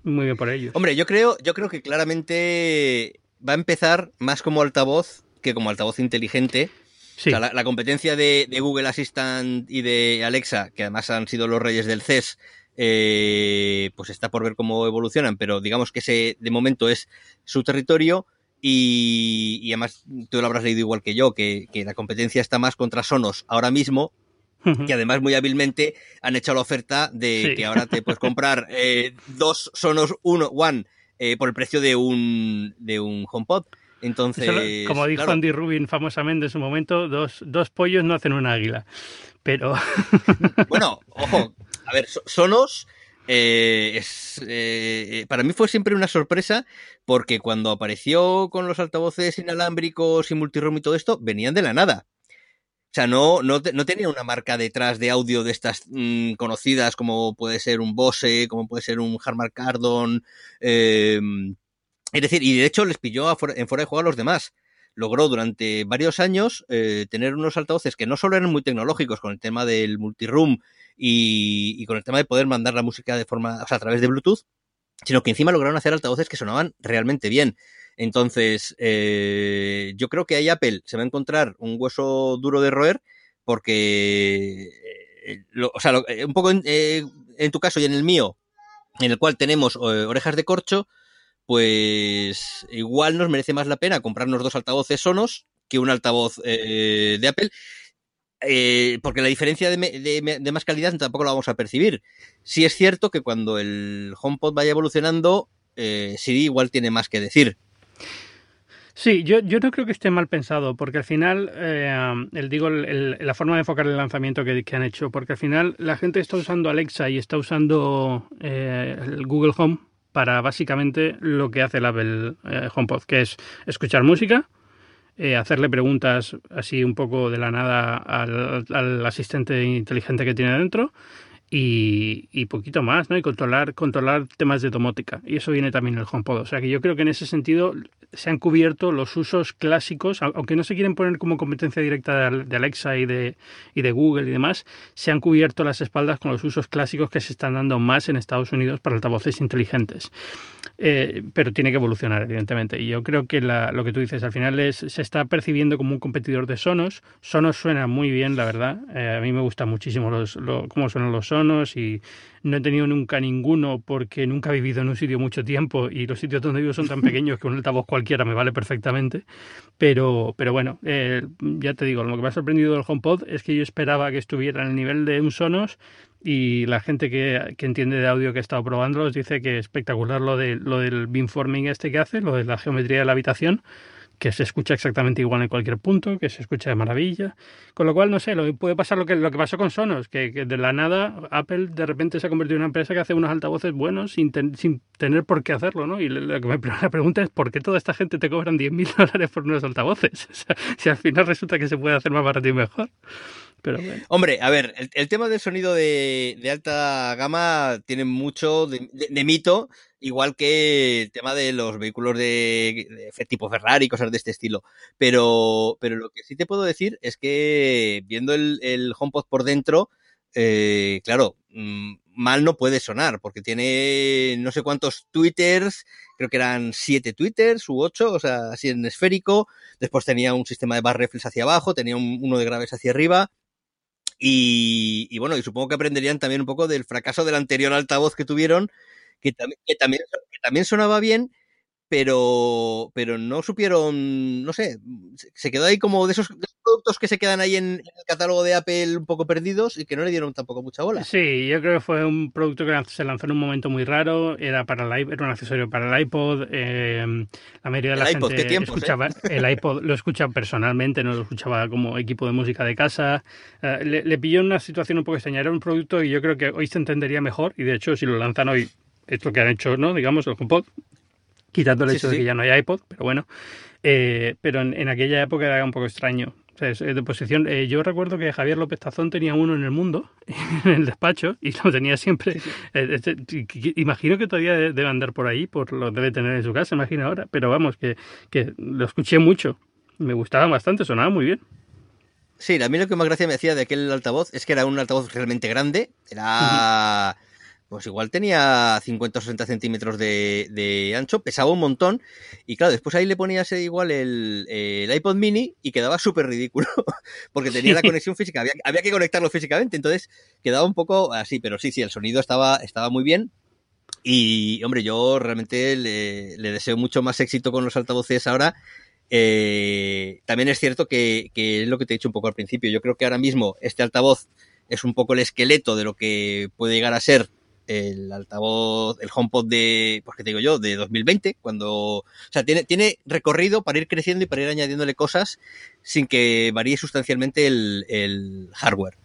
muy bien por ellos. Hombre, yo creo, yo creo que claramente va a empezar más como altavoz que como altavoz inteligente. Sí. O sea, la, competencia de, Google Assistant y de Alexa, que además han sido los reyes del CES, eh, pues está por ver cómo evolucionan, pero digamos que ese de momento es su territorio y, además tú lo habrás leído igual que yo, que, la competencia está más contra Sonos ahora mismo, que además muy hábilmente han hecho la oferta de que ahora te puedes comprar eh, dos Sonos uno, One eh, por el precio de un, de un HomePod. Entonces, como dijo Andy Rubin famosamente en su momento, dos, dos pollos no hacen un águila. Pero. [LAUGHS] bueno, ojo, a ver, Sonos. Eh, es, eh, para mí fue siempre una sorpresa porque cuando apareció con los altavoces inalámbricos y multiroom y todo esto, venían de la nada. O sea, no, no, no, tenía una marca detrás de audio de estas mm, conocidas como puede ser un Bose, como puede ser un Harman Kardon. Eh, es decir, y de hecho les pilló en fuera de juego a los demás. Logró durante varios años eh, tener unos altavoces que no solo eran muy tecnológicos con el tema del multiroom y, y con el tema de poder mandar la música de forma, o sea, a través de Bluetooth, sino que encima lograron hacer altavoces que sonaban realmente bien. Entonces, eh, yo creo que ahí Apple se va a encontrar un hueso duro de roer porque, eh, o sea, un poco en, en, tu caso y en el mío, en el cual tenemos orejas de corcho, pues igual nos merece más la pena comprarnos dos altavoces Sonos que un altavoz eh, de Apple. Eh, porque la diferencia de, más calidad tampoco la vamos a percibir. Sí es cierto que cuando el HomePod vaya evolucionando, eh, Siri igual tiene más que decir. Sí, yo, yo no creo que esté mal pensado, porque al final, el, digo, la forma de enfocar el lanzamiento que, que, han hecho, porque al final la gente está usando Alexa y está usando el Google Home para básicamente lo que hace el Apple eh, HomePod, que es escuchar música, eh, hacerle preguntas así un poco de la nada al, al, asistente inteligente que tiene dentro y, poquito más, ¿no? Y controlar, controlar temas de domótica. Y eso viene también en el HomePod. O sea que yo creo que en ese sentido se han cubierto los usos clásicos, aunque no se quieren poner como competencia directa de Alexa y de, y de Google y demás, se han cubierto las espaldas con los usos clásicos que se están dando más en Estados Unidos para altavoces inteligentes. Eh, pero tiene que evolucionar, evidentemente. Y yo creo que lo que tú dices al final es, se está percibiendo como un competidor de Sonos. Sonos suena muy bien, la verdad. Eh, a mí me gusta muchísimo los, cómo suenan los Sonos y no he tenido nunca ninguno porque nunca he vivido en un sitio mucho tiempo y los sitios donde vivo son tan [LAUGHS] pequeños que un altavoz cualquiera me vale perfectamente. Pero, pero bueno, eh, ya te digo, lo que me ha sorprendido del HomePod es que yo esperaba que estuviera en el nivel de un Sonos y la gente que, que, entiende de audio que ha estado probándolos dice que es espectacular lo, de, lo del beamforming este que hace, lo de la geometría de la habitación, que se escucha exactamente igual en cualquier punto, que se escucha de maravilla. Con lo cual, no sé, lo, puede pasar lo que, lo que pasó con Sonos, que, de la nada Apple de repente se ha convertido en una empresa que hace unos altavoces buenos sin, sin tener por qué hacerlo, ¿no? Y lo que [LAUGHS] la pregunta es, ¿por qué toda esta gente te cobran 10.000 dólares por unos altavoces? [LAUGHS] si al final resulta que se puede hacer más barato y mejor. Hombre, a ver, el, tema del sonido de, alta gama tiene mucho de, mito, igual que el tema de los vehículos de, tipo Ferrari y cosas de este estilo. Pero, pero lo que sí te puedo decir es que viendo el, el HomePod por dentro, eh, claro, mm, mal no puede sonar, porque tiene no sé cuántos twitters, creo que eran siete twitters u ocho, o sea, así en esférico. Después tenía un sistema de bar reflex hacia abajo, tenía uno de graves hacia arriba. Y, bueno, y supongo que aprenderían también un poco del fracaso del anterior altavoz que tuvieron, que, también, que también sonaba bien, pero, pero no supieron, no sé, se quedó ahí como de esos, productos que se quedan ahí en, el catálogo de Apple un poco perdidos y que no le dieron tampoco mucha bola. Sí, yo creo que fue un producto que se lanzó en un momento muy raro, era para el era un accesorio para el iPod, em, la mayoría de la gente eh? escuchaba el iPod, lo escucha personalmente, no lo escuchaba como equipo de música de casa, eh, le, le pilló una situación un poco extraña, era un producto y yo creo que hoy se entendería mejor y de hecho si lo lanzan hoy es lo que han hecho, ¿no? Digamos, el HomePod, quitando el hecho de que ya no hay iPod, pero bueno. Eh, pero en, aquella época era un poco extraño. de posición. Eh, yo recuerdo que Javier López Tazón tenía uno en el mundo, [LAUGHS] en el despacho, y lo tenía siempre. Eh, este, imagino que todavía debe andar por ahí, por lo debe tener en su casa, imagino ahora. Pero vamos, que, que lo escuché mucho. Me gustaba bastante, sonaba muy bien. Sí, a mí lo que más gracia me hacía de aquel altavoz es que era un altavoz realmente grande. Era pues igual tenía 50 o 60 centímetros de, ancho, pesaba un montón, y claro, después ahí le ponías igual el, iPod mini y quedaba súper ridículo, [LAUGHS] porque tenía la conexión física, había, que conectarlo físicamente, entonces quedaba un poco así, pero sí, sí, el sonido estaba, estaba muy bien. Y, hombre, yo realmente le, deseo mucho más éxito con los altavoces ahora. Eh, también es cierto que, que es lo que te he dicho un poco al principio. Yo creo que ahora mismo este altavoz es un poco el esqueleto de lo que puede llegar a ser el altavoz, el HomePod de, pues que te digo yo, de 2020, cuando, o sea, tiene, tiene recorrido para ir creciendo y para ir añadiéndole cosas sin que varíe sustancialmente el, el hardware.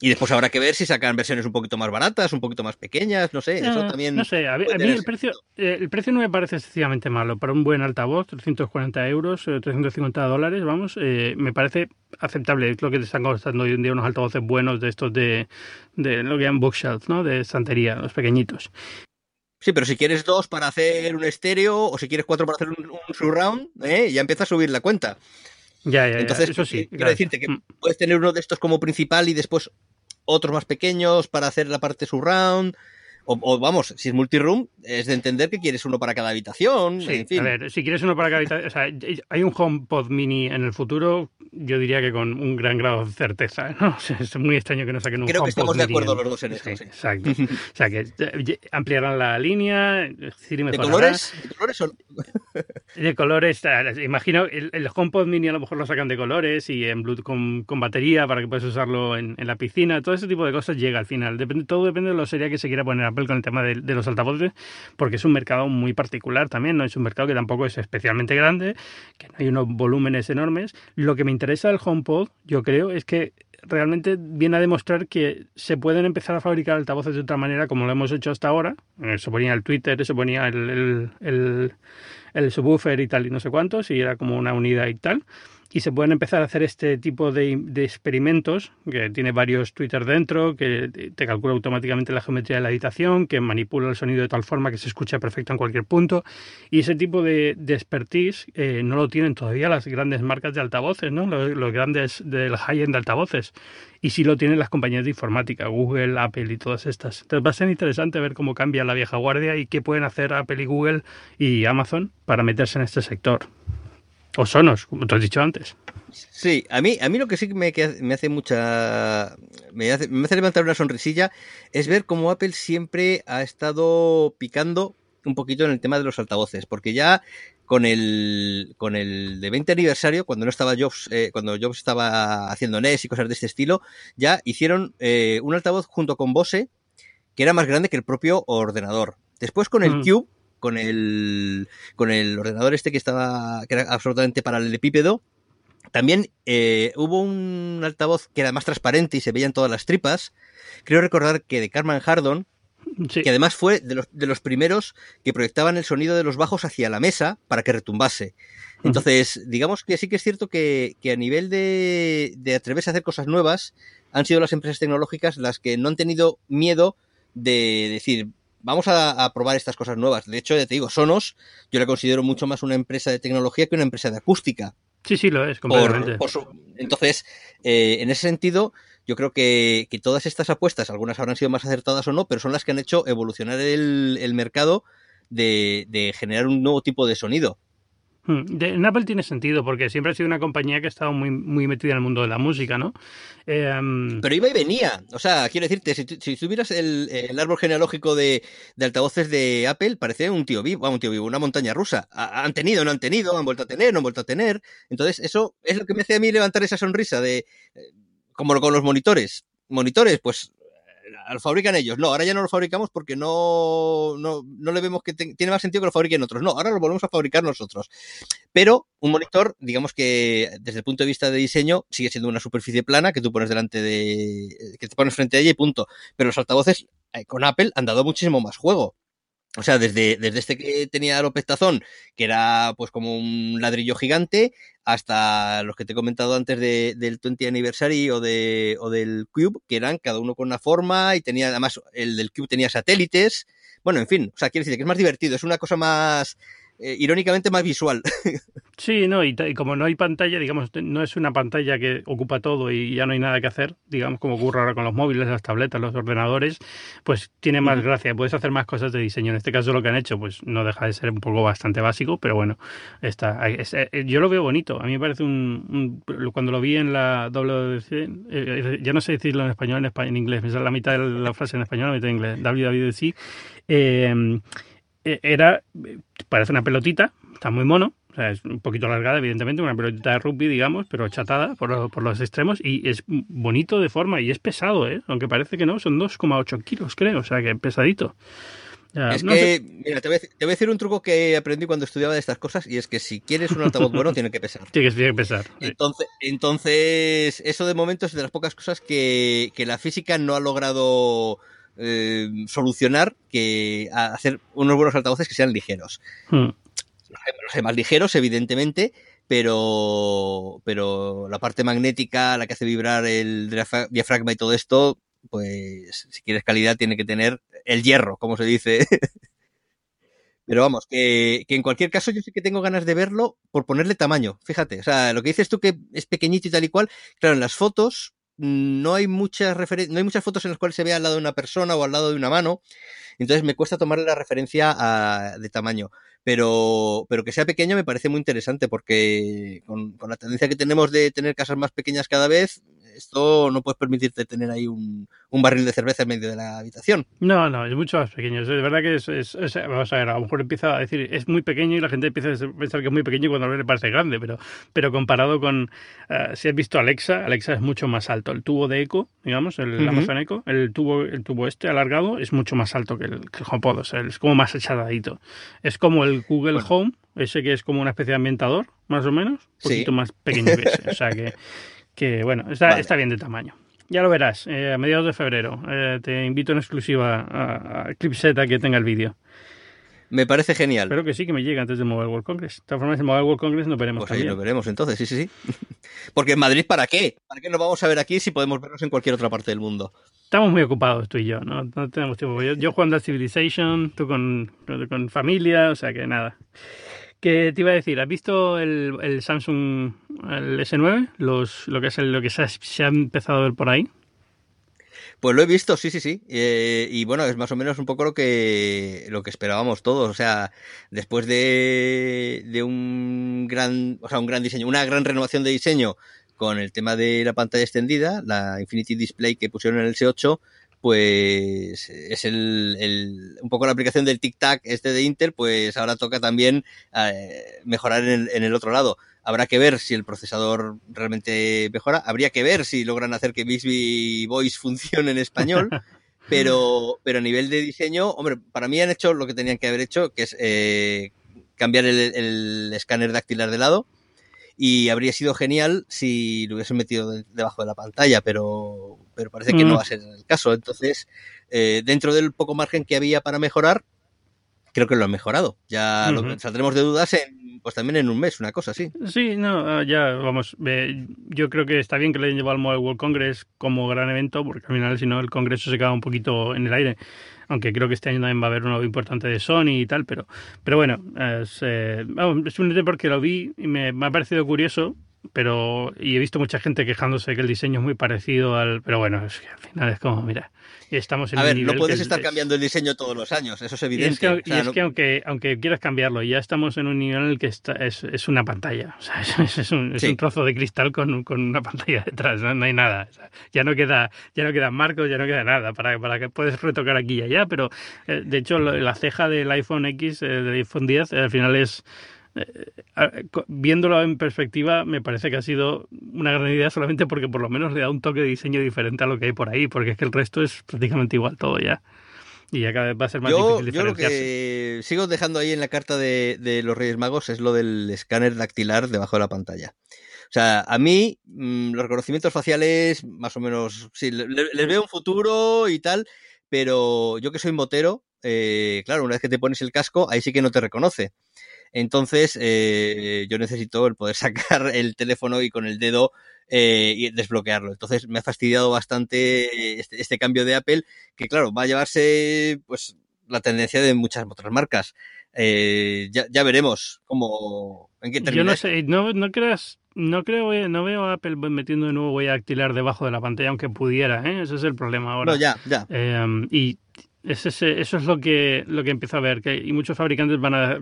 Y después habrá que ver si sacan versiones un poquito más baratas, un poquito más pequeñas, no sé, eso también. No sé, a, mí el precio, eh, el precio no me parece excesivamente malo. Para un buen altavoz, 340 euros, 350 eh, dólares, vamos, eh, me parece aceptable. Es lo que te están costando hoy en día unos altavoces buenos de estos de, de lo que llaman bookshelf, ¿no? De estantería, los pequeñitos. Sí, pero si quieres dos para hacer un estéreo o si quieres cuatro para hacer un, un surround, ¿eh? ya empieza a subir la cuenta. Ya, ya, Entonces, eso sí. Quiero decirte que mm. puedes tener uno de estos como principal y después otros más pequeños para hacer la parte surround. O, vamos, si es multiroom, es de entender que quieres uno para cada habitación. Sí, a ver, si quieres uno para cada habitación. O sea, hay un HomePod mini en el futuro, yo diría que con un gran grado de certeza. ¿no? [LAUGHS] es muy extraño que no saquen un Creo que estamos de acuerdo los dos en esto. Sí, Exacto. o sea, que eh, ampliarán la línea. ¿De colores? ¿De colores o [LAUGHS] De colores, imagino el, el, HomePod Mini a lo mejor lo sacan de colores y en Bluetooth con, con batería para que puedas usarlo en, en, la piscina. Todo ese tipo de cosas llega al final. Depende, todo depende de lo seria que se quiera poner Apple con el tema de, de, los altavoces, porque es un mercado muy particular también. No es un mercado que tampoco es especialmente grande, que no hay unos volúmenes enormes. Lo que me interesa del HomePod, yo creo, es que realmente viene a demostrar que se pueden empezar a fabricar altavoces de otra manera como lo hemos hecho hasta ahora. Se ponía el Twitter, se ponía el, el, el subwoofer y tal y no sé cuántos, y era como una unidad y tal y se pueden empezar a hacer este tipo de, experimentos, que tiene varios Twitter dentro, que te calcula automáticamente la geometría de la habitación, que manipula el sonido de tal forma que se escucha perfecto en cualquier punto, y ese tipo de, expertise eh, no lo tienen todavía las grandes marcas de altavoces, ¿no? los, grandes del high-end de altavoces, y sí lo tienen las compañías de informática, Google, Apple y todas estas. Entonces va a ser interesante ver cómo cambia la vieja guardia y qué pueden hacer Apple y Google y Amazon para meterse en este sector. O Sonos, como te has dicho antes. Sí, a mí, a mí lo que sí me, me hace mucha. Me hace, me hace levantar una sonrisilla es ver cómo Apple siempre ha estado picando un poquito en el tema de los altavoces, porque ya con el con el de 20 aniversario, cuando no estaba Jobs, eh, cuando Jobs estaba haciendo NES y cosas de este estilo, ya hicieron eh, un altavoz junto con Bose que era más grande que el propio ordenador. Después con el mm. Cube con el, con el ordenador este que estaba, que era absolutamente paralelepípedo. También eh, hubo un altavoz que era más transparente y se veían todas las tripas. Creo recordar que de Carmen Hardon, que además fue de los, de los primeros que proyectaban el sonido de los bajos hacia la mesa para que retumbase. Entonces, digamos que sí que es cierto que, que a nivel de, de atreverse a hacer cosas nuevas, han sido las empresas tecnológicas las que no han tenido miedo de decir, vamos a, probar estas cosas nuevas. De hecho, ya te digo, Sonos, yo la considero mucho más una empresa de tecnología que una empresa de acústica. Sí, sí, lo es, completamente. entonces, eh, en ese sentido, yo creo que, todas estas apuestas, algunas habrán sido más acertadas o no, pero son las que han hecho evolucionar el, mercado de, generar un nuevo tipo de sonido. Hmm. en Apple tiene sentido porque siempre ha sido una compañía que ha estado muy, muy metida en el mundo de la música, ¿no? Em, Pero iba y venía. O sea, quiero decirte, si, tuvieras el, árbol genealógico de, altavoces de Apple, parece un tío vivo, un tío vivo, una montaña rusa. han tenido, no han tenido, han vuelto a tener, no han vuelto a tener. Entonces, eso es lo que me hace a mí levantar esa sonrisa de, eh, como con los monitores. Monitores, pues lo fabrican ellos. No, ahora ya no lo fabricamos porque no, no, no le vemos que tiene más sentido que lo fabriquen otros. No, ahora lo volvemos a fabricar nosotros. Pero un monitor, digamos que desde el punto de vista de diseño, sigue siendo una superficie plana que tú pones delante de. que te pones frente a ella y punto. Pero los altavoces eh, con Apple han dado muchísimo más juego. O sea, desde, desde este que tenía López Tazón, que era pues como un ladrillo gigante, hasta los que te he comentado antes de, del 20 Anniversary o, de, o del Cube, que eran cada uno con una forma y tenía, además, el del Cube tenía satélites. Bueno, en fin, o sea, quiero decir que es más divertido, es una cosa más, eh, irónicamente más visual. [LAUGHS] Sí, no, y, como no hay pantalla, digamos, no es una pantalla que ocupa todo y ya no hay nada que hacer, digamos, como ocurre ahora con los móviles, las tabletas, los ordenadores, pues tiene más gracia, puedes hacer más cosas de diseño. En este caso lo que han hecho, pues no deja de ser un poco bastante básico, pero bueno, está, eh, yo lo veo bonito. A mí me parece un, cuando lo vi en la WWDC, eh, ya no sé decirlo en español, en, español, en inglés, me sale la mitad de la frase en español, la mitad en inglés, WWDC, eh, era, parece una pelotita, está muy mono, o sea, es un poquito alargada, evidentemente, una pelotita de rugby, digamos, pero chatada por, por, los extremos y es bonito de forma y es pesado, ¿eh? Aunque parece que no, son 2,8 kilos, creo, o sea que pesadito. es que, mira, te voy, a decir, un truco que aprendí cuando estudiaba de estas cosas y es que si quieres un altavoz bueno, tiene que pesar. [LAUGHS] Tiene que pesar. Entonces, entonces, eso de momento es de las pocas cosas que, que la física no ha logrado eh, solucionar que hacer unos buenos altavoces que sean ligeros. Hmm. Los hay más ligeros, evidentemente, pero, pero la parte magnética, la que hace vibrar el diafragma y todo esto, pues si quieres calidad tiene que tener el hierro, como se dice. [LAUGHS] Pero vamos, que, que, en cualquier caso yo sí que tengo ganas de verlo por ponerle tamaño. Fíjate, o sea, lo que dices tú que es pequeñito y tal y cual, claro, en las fotos no hay muchas no hay muchas fotos en las cuales se vea al lado de una persona o al lado de una mano. Entonces me cuesta tomarle la referencia a, de tamaño. Pero, pero que sea pequeño me parece muy interesante porque con, con, la tendencia que tenemos de tener casas más pequeñas cada vez, esto no puedes permitirte tener ahí un, un, barril de cerveza en medio de la habitación. No, no, es mucho más pequeño. Es verdad que es, es, vamos a ver, a lo mejor empieza a decir, es muy pequeño y la gente empieza a pensar que es muy pequeño cuando le parece grande, pero, pero comparado con, uh, si has visto Alexa, Alexa es mucho más alto. El tubo de Echo, digamos, el Amazon Echo, el tubo, el tubo este alargado es mucho más alto que el, que el HomePod, o sea, es como más echadadito. Es como el Google Home, ese que es como una especie de ambientador, más o menos, un poquito más pequeño que ese. O sea que que bueno, está, está bien de tamaño. Ya lo verás, eh, a mediados de febrero. Eh, te invito en exclusiva a, a Clipset a que tenga el vídeo. Me parece genial. Espero que sí, que me llegue antes del Mobile World Congress. De todas formas, en Mobile World Congress no veremos. Pues ahí lo veremos entonces, sí, sí, sí. [LAUGHS] Porque en Madrid, ¿para qué? ¿Para qué nos vamos a ver aquí si podemos vernos en cualquier otra parte del mundo? Estamos muy ocupados tú y yo, ¿no? No tenemos tiempo. Yo, yo jugando a Civilization, tú con, con familia, o sea que nada. ¿Qué te iba a decir? ¿Has visto el, el Samsung el S9? Los, lo que es el, lo que se ha, empezado a ver por ahí. Pues lo he visto, sí, sí, sí. Eh, y bueno, es más o menos un poco lo que, lo que esperábamos todos. O sea, después de, de un gran, o sea, un gran diseño, una gran renovación de diseño con el tema de la pantalla extendida, la Infinity Display que pusieron en el S8, pues es el, el, un poco la aplicación del tic-tac este de Intel, pues ahora toca también eh, mejorar en el, en el, otro lado. Habrá que ver si el procesador realmente mejora, habría que ver si logran hacer que Bixby Voice funcione en español, [LAUGHS] pero, pero a nivel de diseño, hombre, para mí han hecho lo que tenían que haber hecho, que es eh, cambiar el, el escáner dactilar de lado, y habría sido genial si lo hubiesen metido de, debajo de la pantalla, pero, pero parece que mm. no va a ser el caso. Entonces, eh, dentro del poco margen que había para mejorar, creo que lo han mejorado. Ya uh -huh. lo, saldremos de dudas en, pues también en un mes, una cosa así. Sí, no, ah, ya vamos. Eh, yo creo que está bien que le hayan llevado al Mobile World Congress como gran evento, porque al final, si no, el congreso se queda un poquito en el aire aunque creo que este año también va a haber uno importante de Sony y tal, pero, pero bueno, es, eh, es un porque lo vi y me, me ha parecido curioso, pero y he visto mucha gente quejándose que el diseño es muy parecido al pero bueno es que al final es como mira estamos en a ver nivel no puedes estar es, cambiando el diseño todos los años eso es evidente y es que, o sea, y es no... que aunque aunque quieras cambiarlo ya estamos en un nivel en el que está, es, es una pantalla o sea [LAUGHS] es, un, es sí. un, trozo de cristal con, con una pantalla detrás no, no hay nada o sea, ya no queda ya no quedan marcos ya no queda nada para, para que puedes retocar aquí y allá pero eh, de hecho la ceja del iPhone X eh, del iPhone 10 eh, al final es viéndolo en perspectiva, me parece que ha sido una gran idea solamente porque por lo menos le da un toque de diseño diferente a lo que hay por ahí, porque es que el resto es prácticamente igual todo ya. Y ya cada vez va a ser más yo, difícil Yo lo que sigo dejando ahí en la carta de, de, los Reyes Magos es lo del escáner dactilar debajo de la pantalla. O sea, a mí mmm, los reconocimientos faciales, más o menos, sí, les, les veo un futuro y tal, pero yo que soy motero, eh, claro, una vez que te pones el casco, ahí sí que no te reconoce. Entonces, eh, yo necesito el poder [LAUGHS] sacar el teléfono y con el dedo eh, y desbloquearlo. Entonces, me ha fastidiado bastante este, este, cambio de Apple, que claro, va a llevarse pues la tendencia de muchas otras marcas. Eh, ya, veremos cómo en qué termina. Yo no sé, no, no creas, no creo, no veo a Apple metiendo de nuevo huella dactilar debajo de la pantalla, aunque pudiera, ¿eh? ese es el problema ahora. No, ya, ya. y eso es lo que, lo que empiezo a ver, que y muchos fabricantes van a,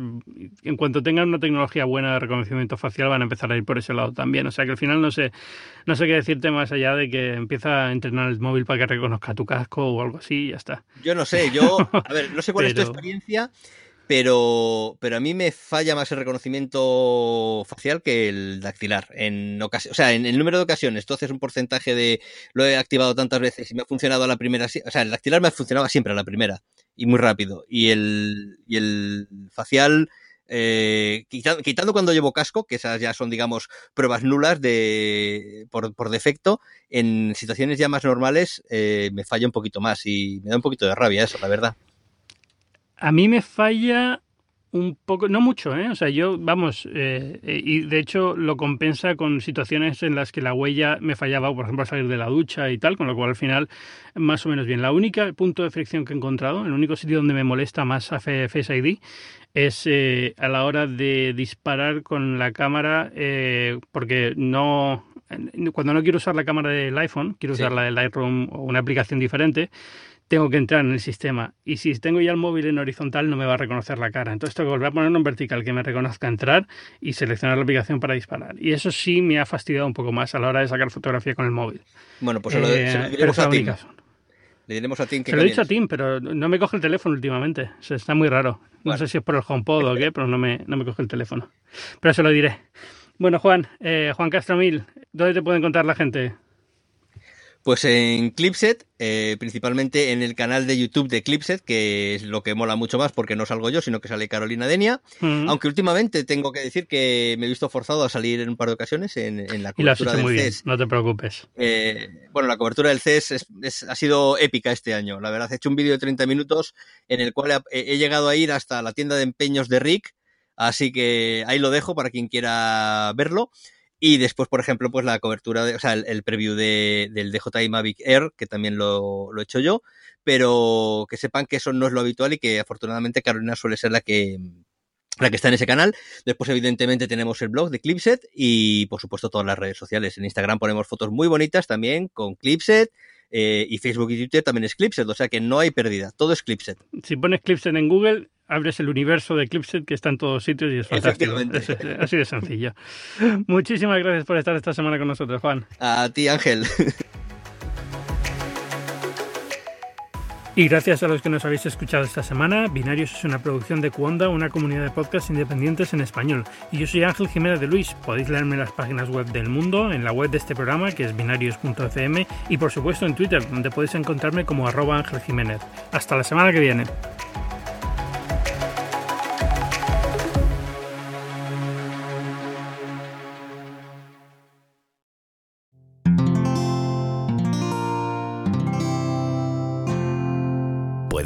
en cuanto tengan una tecnología buena de reconocimiento facial, van a empezar a ir por ese lado también. O sea que al final no sé, no sé qué decirte más allá de que empieza a entrenar el móvil para que reconozca tu casco o algo así y ya está. Yo no sé, yo, [LAUGHS] a ver, no sé cuál es tu experiencia, pero, pero a mí me falla más el reconocimiento facial que el dactilar. En o sea, en el número de ocasiones, tú haces un porcentaje de lo he activado tantas veces y me ha funcionado a la primera. O sea, el dactilar me ha funcionado siempre a la primera y muy rápido. Y el, y el facial, eh, quitando, cuando llevo casco, que esas ya son, digamos, pruebas nulas de por, por defecto, en situaciones ya más normales eh, me falla un poquito más y me da un poquito de rabia eso, la verdad. A mí me falla un poco, no mucho, ¿eh? O sea, yo, vamos, eh, eh, y de hecho lo compensa con situaciones en las que la huella me fallaba, por ejemplo, a salir de la ducha y tal, con lo cual al final más o menos bien. La única punto de fricción que he encontrado, el único sitio donde me molesta más Face ID es eh, a la hora de disparar con la cámara, porque no, cuando no quiero usar la cámara del iPhone, quiero usar la del Lightroom o una aplicación diferente, tengo que entrar en el sistema. Y si tengo ya el móvil en horizontal, no me va a reconocer la cara. Entonces tengo que volver a ponerlo en vertical, que me reconozca entrar y seleccionar la aplicación para disparar. Y eso sí me ha fastidiado un poco más a la hora de sacar fotografía con el móvil. Bueno, pues se lo, eh, diremos a Tim. Le diremos a Tim que Se lo he dicho a Tim, pero no me coge el teléfono últimamente. O está muy raro. No sé si es por el HomePod o qué, pero no me, no me coge el teléfono. Pero se lo diré. Bueno, Juan, eh, Juan Castromil, ¿dónde te puede encontrar la gente? Pues en Clipset, eh, principalmente en el canal de YouTube de Clipset, que es lo que mola mucho más porque no salgo yo, sino que sale Carolina Denia. Aunque últimamente tengo que decir que me he visto forzado a salir en un par de ocasiones en, la cobertura del muy CES. no te preocupes. Eh, bueno, la cobertura del CES ha sido épica este año. La verdad, he hecho un vídeo de 30 minutos en el cual he llegado a ir hasta la tienda de empeños de Rick. Así que ahí lo dejo para quien quiera verlo. Y después, por ejemplo, pues la cobertura, de, o sea, el, preview de, del DJI Mavic Air, que también lo, lo he hecho yo, pero que sepan que eso no es lo habitual y que afortunadamente Carolina suele ser la que, la que está en ese canal. Después, evidentemente, tenemos el blog de Clipset y, por supuesto, todas las redes sociales. En Instagram ponemos fotos muy bonitas también con Clipset. Eh, y Facebook y Twitter también es Clipset, o sea que no hay pérdida, todo es Clipset. Si pones Clipset en Google, abres el universo de Clipset que está en todos sitios y es fantástico. así de sencillo. [LAUGHS] Muchísimas gracias por estar esta semana con nosotros, Juan. A ti, Ángel. [LAUGHS] Y gracias a los que nos habéis escuchado esta semana, Binarios es una producción de Cuonda, una comunidad de podcasts independientes en español. Y yo soy Ángel Jiménez de Luis. Podéis leerme en las páginas web del mundo, en la web de este programa, que es binarios.fm, y por supuesto en Twitter, donde podéis encontrarme como arroba Ángel Jiménez. Hasta la semana que viene.